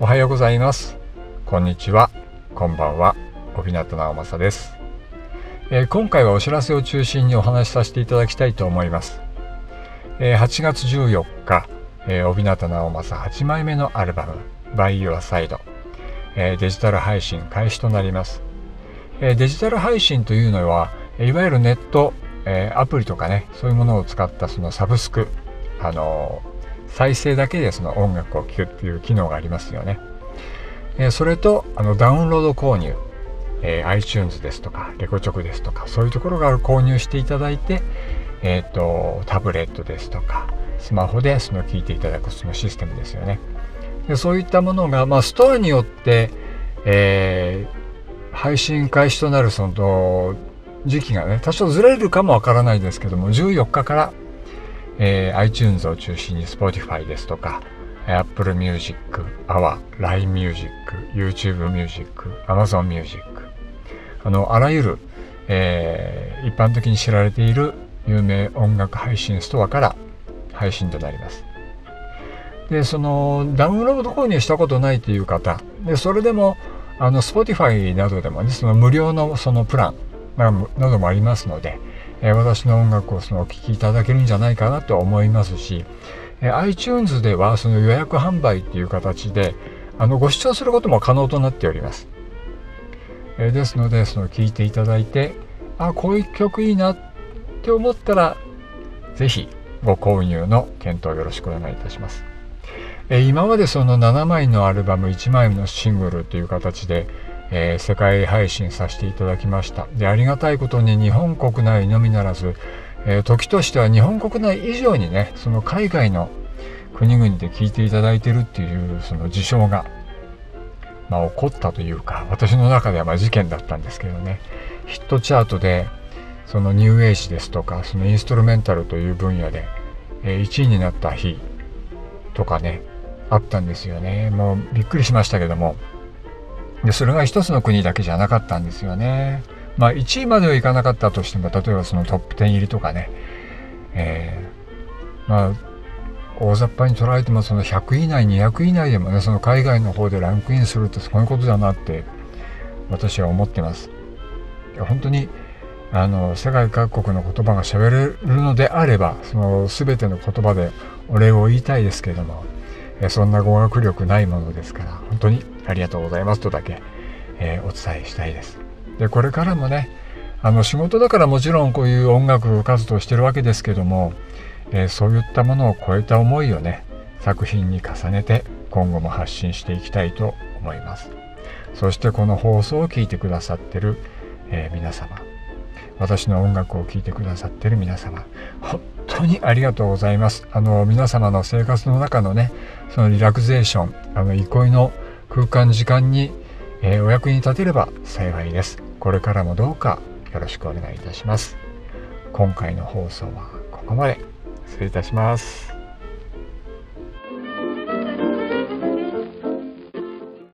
おはようございます。こんにちは。こんばんは。小日向直政です、えー、今回はお知らせを中心にお話しさせていただきたいと思います、えー、8月14日、えー、小日向直政8枚目のアルバム By Your Side、えデジタル配信開始となります、えデジタル配信というのはいわゆるネット、えアプリとかねそういうものを使ったそのサブスクあの再生だけでその音楽を聴くっていう機能がありますよね。えそれとあのダウンロード購入、えー、iTunes ですとかレコチョクですとかそういうところから購入していただいて、えーと、タブレットですとかスマホでその聞いていただくそのシステムですよね。でそういったものが、まあ、ストアによって、えー、配信開始となるその時期がね多少ずれるかもわからないですけども14日からえー、iTunes を中心に Spotify ですとか Apple Music、Our、LINE Music、YouTube Music、Amazon Music あのあらゆる、えー、一般的に知られている有名音楽配信ストアから配信となります。でそのダウンロード購入したことないという方でそれでもあの Spotify などでもねその無料のそのプランなどもありますので、え私の音楽をそのお聴きいただけるんじゃないかなと思いますし、え iTunes ではその予約販売っていう形であのご視聴することも可能となっております。えですのでその聴いていただいてあこういう曲いいなって思ったら是非ご購入の検討よろしくお願いいたします。え今までその7枚のアルバム1枚のシングルという形でえー、世界配信させていただきました。でありがたいことに日本国内のみならず、えー、時としては日本国内以上にねその海外の国々で聞いていただいてるっていうその事象が、まあ、起こったというか私の中ではま事件だったんですけどね。ヒットチャートでそのニューエイジですとかそのインストルメンタルという分野で、えー、1位になった日とかねあったんですよね。もうびっくりしましたけども。でそれが一つの国だけじゃなかったんですよね。まあ1位まではいかなかったとしても例えばそのトップ10入りとかね、えー、まあ大雑把に捉えてもその100位以内200位以内でもねその海外の方でランクインするってそういうことだなって私は思ってます。いや本当にあの世界各国の言葉が喋れるのであればその全ての言葉でお礼を言いたいですけれどもえそんな語学力ないものですから本当にありがとうございますとだけ、えー、お伝えしたいです。でこれからもねあの仕事だからもちろんこういう音楽活動してるわけですけども、えー、そういったものを超えた思いをね作品に重ねて今後も発信していきたいと思いますそしてこの放送を聞いてくださってる、えー、皆様私の音楽を聴いてくださってる皆様本当にありがとうございますあの皆様の生活の中のねそのリラクゼーションあの憩いの空間時間に、えー、お役に立てれば幸いです。これからもどうかよろしくお願いいたします。今回の放送はここまで。失礼いたします。